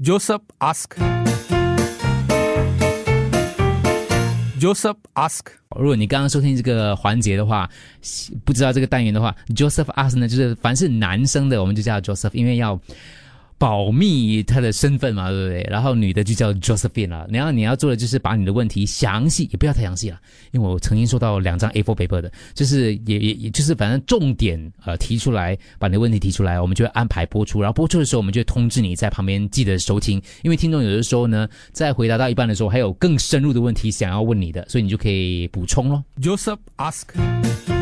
Joseph ask. Joseph ask. 如果你刚刚收听这个环节的话，不知道这个单元的话，Joseph ask 呢，就是凡是男生的，我们就叫 Joseph，因为要。保密他的身份嘛，对不对？然后女的就叫 Josephine 了。然后你要做的就是把你的问题详细，也不要太详细了，因为我曾经收到两张 A4 paper 的，就是也也也就是反正重点呃提出来，把你的问题提出来，我们就会安排播出。然后播出的时候，我们就会通知你在旁边记得收听，因为听众有的时候呢，在回答到一半的时候，还有更深入的问题想要问你的，所以你就可以补充咯。Joseph ask.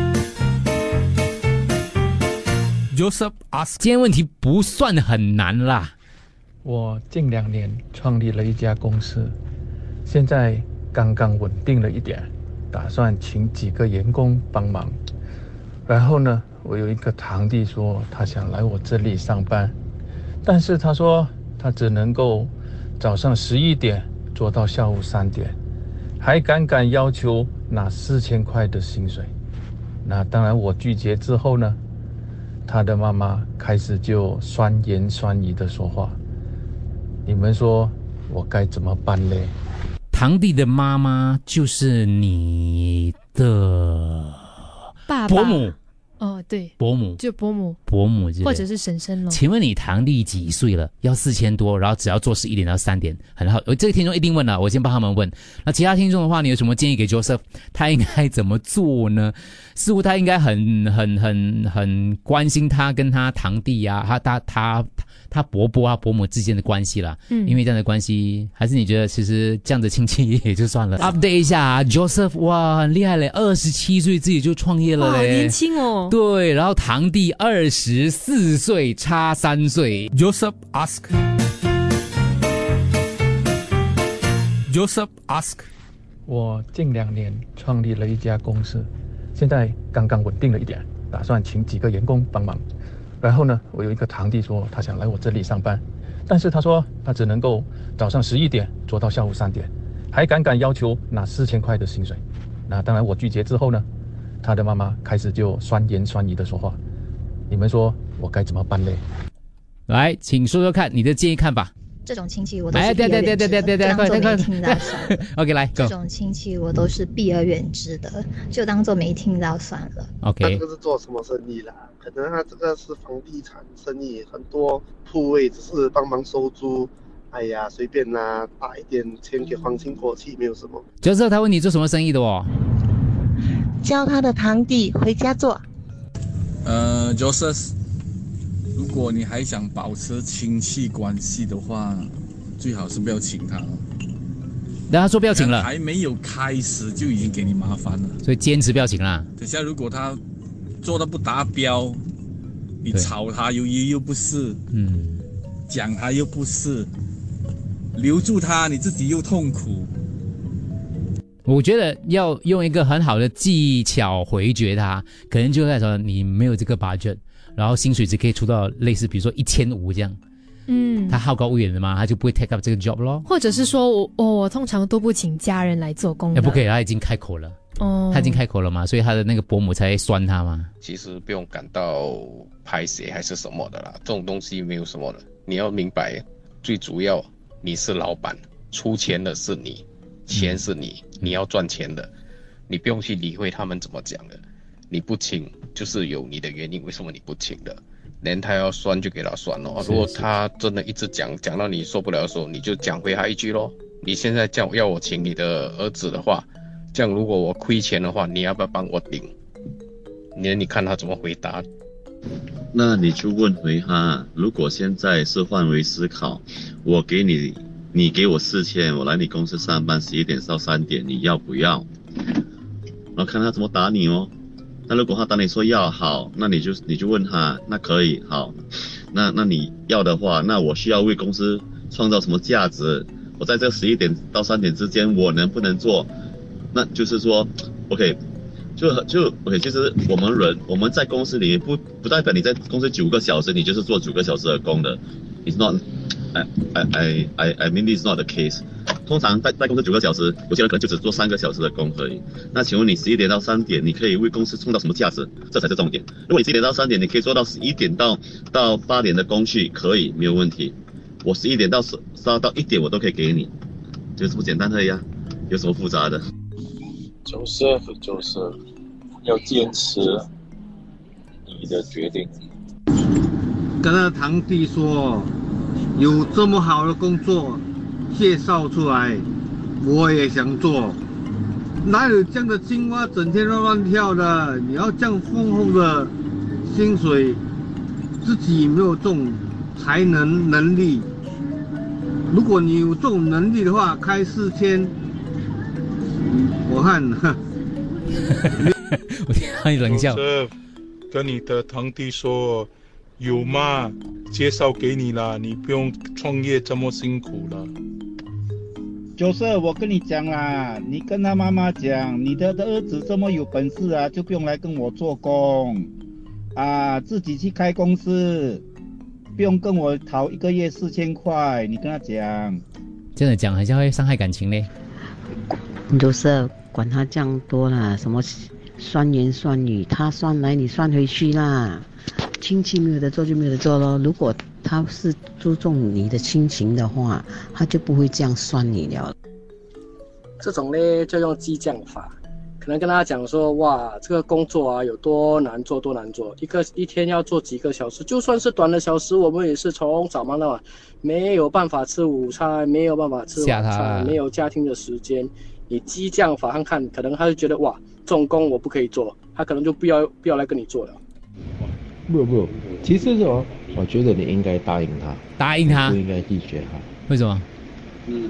Joseph ask，今天问题不算很难啦。我近两年创立了一家公司，现在刚刚稳定了一点，打算请几个员工帮忙。然后呢，我有一个堂弟说他想来我这里上班，但是他说他只能够早上十一点做到下午三点，还敢敢要求拿四千块的薪水。那当然我拒绝之后呢？他的妈妈开始就酸言酸语的说话，你们说我该怎么办呢？堂弟的妈妈就是你的爸伯母。哦，对，伯母就伯母，伯母或者是婶婶咯。请问你堂弟几岁了？要四千多，然后只要做十一点到三点，很好。这个听众一定问了，我先帮他们问。那其他听众的话，你有什么建议给 Joseph？他应该怎么做呢？似乎他应该很很很很关心他跟他堂弟呀，他他他。他伯伯啊伯母之间的关系啦，嗯，因为这样的关系，还是你觉得其实这样的亲戚也就算了。Update 一下啊，Joseph，哇，很厉害嘞，二十七岁自己就创业了嘞，年轻哦。对，然后堂弟二十四岁，差三岁。Joseph ask，Joseph ask，我近两年创立了一家公司，现在刚刚稳定了一点，打算请几个员工帮忙。然后呢，我有一个堂弟说他想来我这里上班，但是他说他只能够早上十一点做到下午三点，还敢敢要求拿四千块的薪水。那当然我拒绝之后呢，他的妈妈开始就酸言酸语的说话。你们说我该怎么办呢？来，请说说看你的建议看法。这种亲戚我都是避而远之的，当做没听到算了。OK，来，这种亲戚我都是避而远之的，就当做没听到算了。OK，这个是做什么生意啦？可能他这个是房地产生意，很多铺位只是帮忙收租。哎呀，随便啦，打一点钱给皇亲国戚，没有什么。就知道他问你做什么生意的哦。教他的堂弟回家做。呃，Joseph。如果你还想保持亲戚关系的话，最好是不要请他。那他说不要请了，还没有开始就已经给你麻烦了，所以坚持不要请啦。等下如果他做的不达标，你吵他又又又不是，嗯，讲他又不是，留住他你自己又痛苦。我觉得要用一个很好的技巧回绝他，可能就在说你没有这个 budget。然后薪水只可以出到类似，比如说一千五这样。嗯，他好高骛远的嘛，他就不会 take up 这个 job 咯。或者是说我我我通常都不请家人来做工。也不可以，他已经开口了。哦，他已经开口了嘛，所以他的那个伯母才酸他嘛。其实不用感到拍谁还是什么的啦，这种东西没有什么的。你要明白，最主要你是老板，出钱的是你，钱是你，你要赚钱的，你不用去理会他们怎么讲的。你不请，就是有你的原因。为什么你不请的？连他要酸就给他酸咯。如果他真的一直讲，讲到你受不了的时候，你就讲回他一句咯。你现在叫要我请你的儿子的话，这样如果我亏钱的话，你要不要帮我顶？你你看他怎么回答？那你就问回他，如果现在是换位思考，我给你，你给我四千，我来你公司上班十一点到三点，你要不要？然后看他怎么打你哦。那如果他当你说要好，那你就你就问他，那可以好，那那你要的话，那我需要为公司创造什么价值？我在这十一点到三点之间，我能不能做？那就是说，OK，就就 OK，其实我们人我们在公司里面不不代表你在公司九个小时，你就是做九个小时的工的，It's not I I I mean it's not the case。通常在在公司九个小时，有些人可能就只做三个小时的工而已。那请问你十一点到三点，你可以为公司创造什么价值？这才是重点。如果你十一点到三点，你可以做到十一点到到八点的工序，可以没有问题。我十一点到十十二到一点我都可以给你，就这么简单而已啊，有什么复杂的？Joseph Joseph，要坚持你的决定。跟他堂弟说，有这么好的工作介绍出来，我也想做。哪有这样的青蛙整天乱乱跳的？你要这样丰厚的薪水，自己没有这种才能能力。如果你有这种能力的话，开四千，我看，我听到你冷笑。跟你的堂弟说，有吗？介绍给你啦，你不用创业这么辛苦了。就是我跟你讲啦，你跟他妈妈讲，你的儿子这么有本事啊，就不用来跟我做工，啊，自己去开公司，不用跟我讨一个月四千块。你跟他讲，真的讲好像会伤害感情嘞。就是管他这样多啦，什么酸言酸语，他酸来你酸回去啦。亲戚没有得做就没有得做咯。如果他是注重你的亲情的话，他就不会这样算你了。这种呢就用激将法，可能跟他讲说，哇，这个工作啊有多难做多难做，一个一天要做几个小时，就算是短的小时，我们也是从早忙到晚，没有办法吃午餐，没有办法吃晚餐，没有家庭的时间。你激将法看看，可能他就觉得哇，这种工我不可以做，他可能就不要不要来跟你做了。不不，其实哦，我觉得你应该答应他，答应他不应该拒绝他。为什么？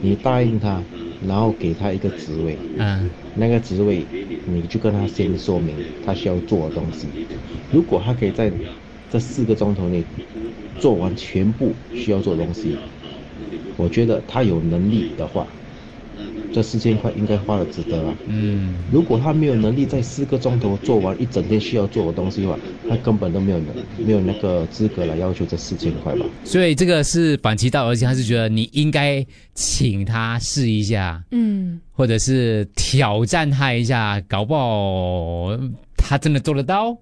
你答应他，然后给他一个职位，嗯，那个职位你就跟他先说明他需要做的东西。如果他可以在这四个钟头内做完全部需要做的东西，我觉得他有能力的话，这四千块应该花的值得啊。嗯，如果他没有能力在四个钟头做完一整天需要做的东西的话，他根本都没有能没有那个资格来要求这四千块吧。所以这个是反其道而行，他是觉得你应该请他试一下，嗯，或者是挑战他一下，搞不好他真的做得到。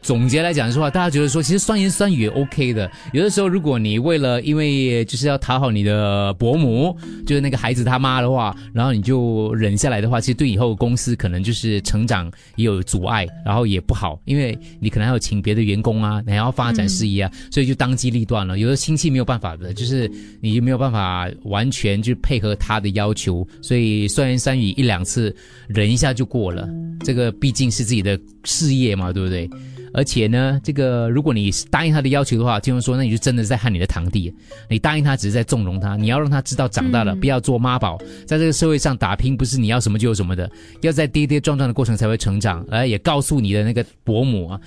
总结来讲的话，大家觉得说，其实酸言酸语也 OK 的。有的时候，如果你为了因为就是要讨好你的伯母，就是那个孩子他妈的话，然后你就忍下来的话，其实对以后公司可能就是成长也有阻碍，然后也不好，因为你可能还要请别的员工啊，你还要发展事业啊，所以就当机立断了。有的亲戚没有办法的，就是你没有办法完全去配合他的要求，所以酸言酸语一两次忍一下就过了。这个毕竟是自己的事业嘛，对不对？而且呢，这个如果你答应他的要求的话，听说那你就真的是在害你的堂弟。你答应他只是在纵容他，你要让他知道长大了、嗯不要做妈宝，在这个社会上打拼不是你要什么就有什么的，要在跌跌撞撞的过程才会成长。而也告诉你的那个伯母啊。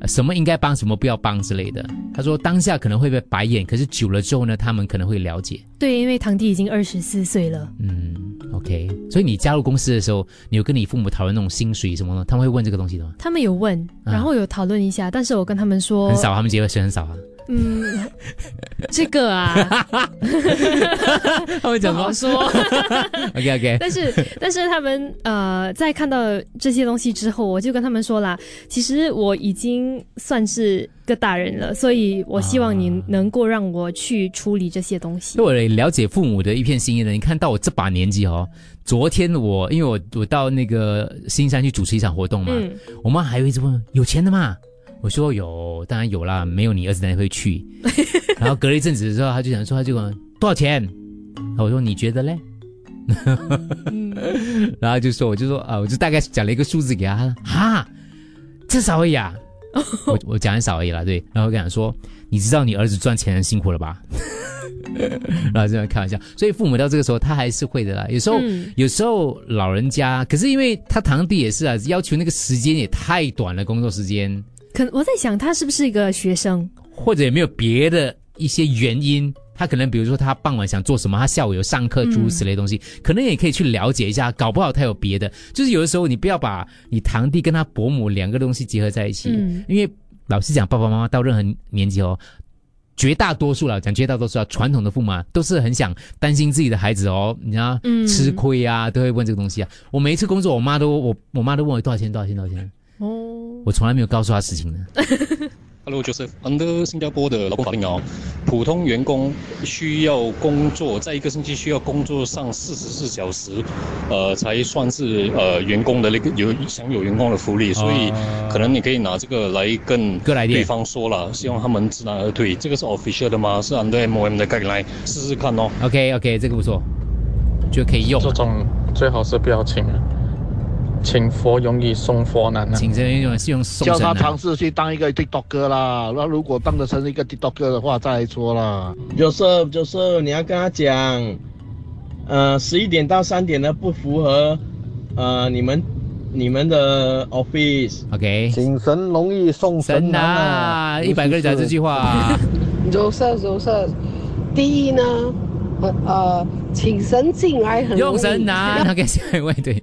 呃什么应该帮，什么不要帮之类的。他说当下可能会被白眼，可是久了之后呢，他们可能会了解。对，因为堂弟已经二十四岁了。嗯，OK。所以你加入公司的时候，你有跟你父母讨论那种薪水什么的，他们会问这个东西的吗？他们有问，然后有讨论一下，但是我跟他们说很少，他们结婚是很少啊。嗯，这个啊，他们讲不好说。OK OK，但是但是他们呃，在看到这些东西之后，我就跟他们说啦，其实我已经算是个大人了，所以我希望你能够让我去处理这些东西。对我了解父母的一片心意呢，你看到我这把年纪哦，昨天我因为我我到那个新山去主持一场活动嘛，嗯我妈还会一直问有钱的吗？我说有，当然有啦，没有你儿子哪里会去？然后隔了一阵子之后，他就想说，他就问多少钱？然后我说你觉得嘞？然后就说我就说啊，我就大概讲了一个数字给他，他说哈，这少而已啊。我我讲很少而已啦，对。然后我跟他说，你知道你儿子赚钱很辛苦了吧？然后这样开玩笑，所以父母到这个时候他还是会的啦。有时候、嗯有时候老人家，可是因为他堂弟也是啊，要求那个时间也太短了，工作时间。可我在想，他是不是一个学生？或者有没有别的一些原因？他可能比如说他傍晚想做什么，他下午有上课，诸如此类东西，可能也可以去了解一下。搞不好他有别的，就是有的时候你不要把你堂弟跟他伯母两个东西结合在一起，嗯因为老实讲，爸爸妈妈到任何年纪哦。绝大多数了，讲绝大多数啊，传统的父母啊，都是很想担心自己的孩子哦，你知道，嗯吃亏啊，都会问这个东西啊。我每一次工作，我妈都我我妈都问我多少钱，多少钱，多少钱。哦，我从来没有告诉他事情的。Hello Joseph，under 新加坡的劳工法令哦，普通员工需要工作在一个星期需要工作上四十四小时，呃，才算是呃员工的那个有享有员工的福利，所以可能你可以拿这个来跟对方说了，希望他们知难而退。这个是 official 的吗？是 under MOM 的 guideline，试试看哦。OK OK，这个不错，就可以用。这种最好是不要请啊，请佛容易送佛难啊。请神用是用送叫神啊他尝试去当一个 TikToker 啦，那如果当得成一个 TikToker 的话，再来说啦。Joseph Joseph，你要跟他讲，呃，十一点到三点呢不符合，呃，你们你们的 office。OK，请神容易送神难啊！一百个人讲这句话，Joseph Joseph，第一呢，呃呃，请神进来很容易用神难。OK，下一位对。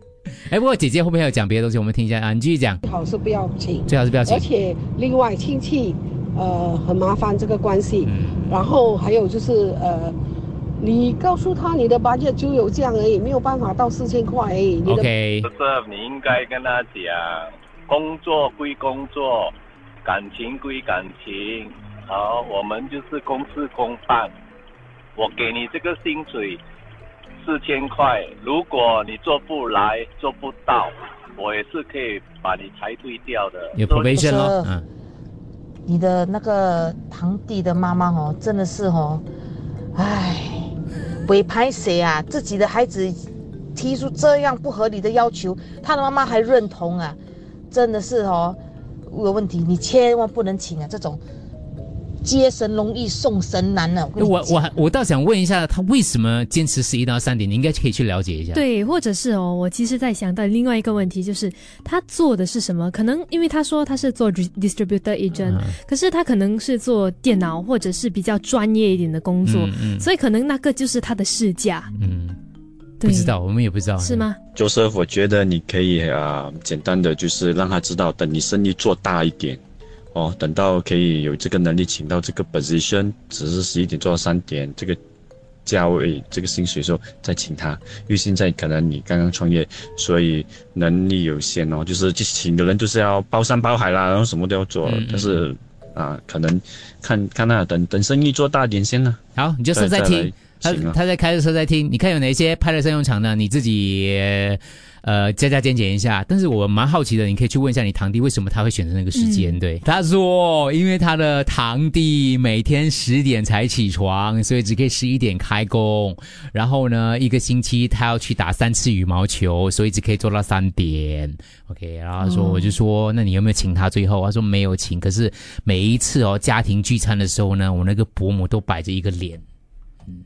哎，不过姐姐后面还有讲别的东西，我们听一下啊，你继续讲。最好是不要请，最好是不要请而且另外亲戚，呃，很麻烦这个关系。嗯然后还有就是呃，你告诉他你的 budget 就有这样而已，没有办法到四千块而已。OK，不是你应该跟他讲，工作归工作，感情归感情。好，我们就是公事公办。我给你这个薪水四千块，如果你做不来、做不到，我也是可以把你裁退掉的。有 probation 咯，嗯。你的那个堂弟的妈妈哦，真的是哦，唉，委拍谁啊？自己的孩子提出这样不合理的要求，他的妈妈还认同啊，真的是哦，有问题，你千万不能请啊！这种接神容易送神难呢、我我还我倒想问一下，他为什么坚持十一到三点？你应该可以去了解一下。，对，或者是哦，我其实在想到另外一个问题，就是他做的是什么？可能因为他说他是做 dis- distributor agent，、可是他可能是做电脑或者是比较专业一点的工作，嗯嗯所以可能那个就是他的试驾，嗯，不知道，我们也不知道。是吗？就是我觉得你可以啊、简单的就是让他知道，等你生意做大一点，哦，等到可以有这个能力请到这个 position，只是十一点做到三点这个价位这个薪水的时候再请他，因为现在可能你刚刚创业，所以能力有限哦，就是去请的人就是要包山包海啦，然后什么都要做，嗯嗯但是啊，可能看看那等等生意做大点先呢。好，你就是在再听，他他在开的时候在听，你看有哪些派了上用场呢？你自己呃加加减减一下。但是我蛮好奇的，你可以去问一下你堂弟为什么他会选择那个时间。嗯对，他说因为他的堂弟每天十点才起床，所以只可以十一点开工。然后呢，一个星期他要去打三次羽毛球，所以只可以做到三点。OK，然后他说、哦我就说那你有没有请他？最后他说没有请，可是每一次哦家庭聚餐的时候呢，我那个伯母都摆着一个脸。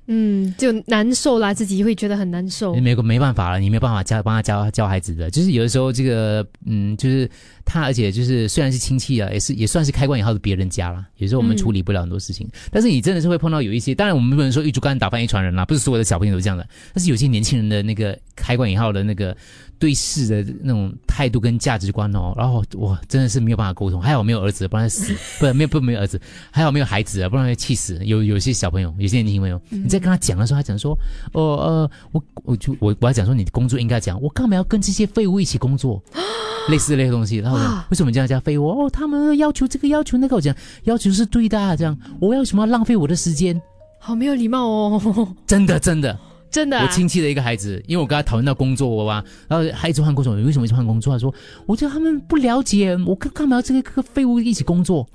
嗯，就难受啦，自己会觉得很难受。没没办法了，你没有办法教帮他教教孩子的，就是有的时候这个嗯，就是他，而且就是虽然是亲戚啊，也是也算是开关以后的别人家了。有时候我们嗯处理不了很多事情，但是你真的是会碰到有一些，当然我们不能说一竹竿打翻一船人啦，不是所有的小朋友都这样的，但是有些年轻人的那个开关以后的那个对事的那种态度跟价值观哦，然后我真的是没有办法沟通。还好没有儿子，不然死不没有不没有儿子，还好没有孩子啊，不然会气死。有有些小朋友，有些年轻朋友，你在跟他讲的时候，他讲说，哦呃，我我就我我要讲说你的工作应该讲，我干嘛要跟这些废物一起工作？类似类的东西，然后为什么这样加废物？哦，他们要求这个要求那个，我讲要求是对的、啊，这样我为什么要浪费我的时间？好没有礼貌哦，真 的真的。真的、啊，我亲戚的一个孩子，因为我跟他讨论到工作啊，然后还一直换工作，你为什么一直换工作？他说，我觉得他们不了解我干干嘛要这个个废物一起工作，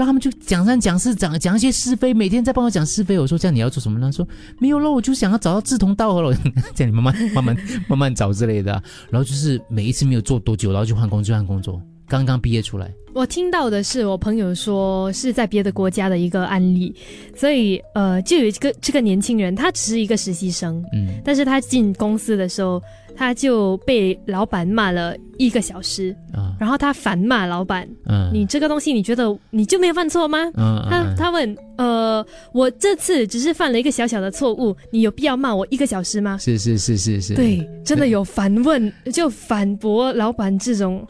让他们就讲三讲四讲讲一些是非，每天在帮我讲是非。我说这样你要做什么呢？他说没有咯，我就想要找到志同道合了，这样你慢慢慢慢慢慢找之类的、然后就是每一次没有做多久，然后就换工作换工作，刚刚毕业出来。我听到的是我朋友说是在别的国家的一个案例，所以呃，就有一个这个年轻人，他只是一个实习生，嗯，但是他进公司的时候，他就被老板骂了一个小时，啊，然后他反骂老板，嗯，你这个东西你觉得你就没有犯错吗？嗯，他他问，呃，我这次只是犯了一个小小的错误，你有必要骂我一个小时吗？是是是是是，对，真的有反问，就反驳老板这种。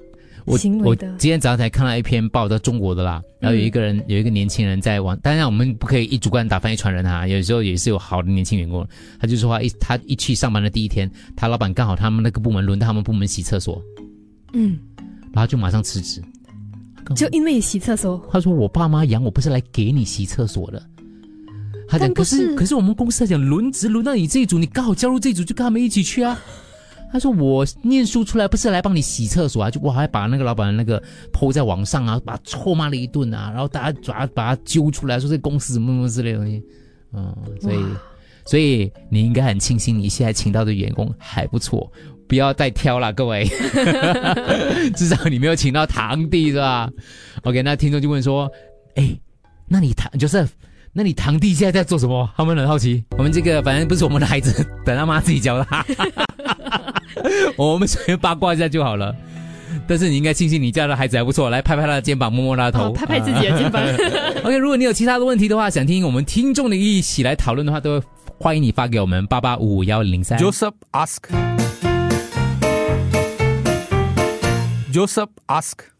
我我今天早上才看到一篇报道，中国的啦，然后有一个人、有一个年轻人在网，当然我们不可以一主观打翻一船人啊，有时候也是有好的年轻员工，他就说他一他一去上班的第一天，他老板刚好他们那个部门轮到他们部门洗厕所，嗯，然后就马上辞职。就因为洗厕所。他说我爸妈养我不是来给你洗厕所的。他讲可是可是我们公司在讲轮值轮到你这一组，你刚好加入这一组就跟他们一起去啊。他说我念书出来不是来帮你洗厕所啊，就我还把那个老板的那个抛在网上啊，把他臭骂了一顿啊，然后大家抓把他揪出来，说这公司什么什么之类的东西，嗯，所以所以你应该很庆幸你现在请到的员工还不错，不要再挑了，各位，至少你没有请到堂弟是吧？OK，那听众就问说，哎，那你堂就是。那你堂弟现在在做什么？他们很好奇。我们这个反正不是我们的孩子，等他妈自己教他。我们随便八卦一下就好了。但是你应该庆幸你家的孩子还不错，来拍拍他的肩膀，摸摸他的头，拍拍自己的肩膀。OK，如果你有其他的问题的话，想听我们听众的一起来讨论的话，都欢迎你发给我们八八五五幺零三。Joseph ask. Joseph ask.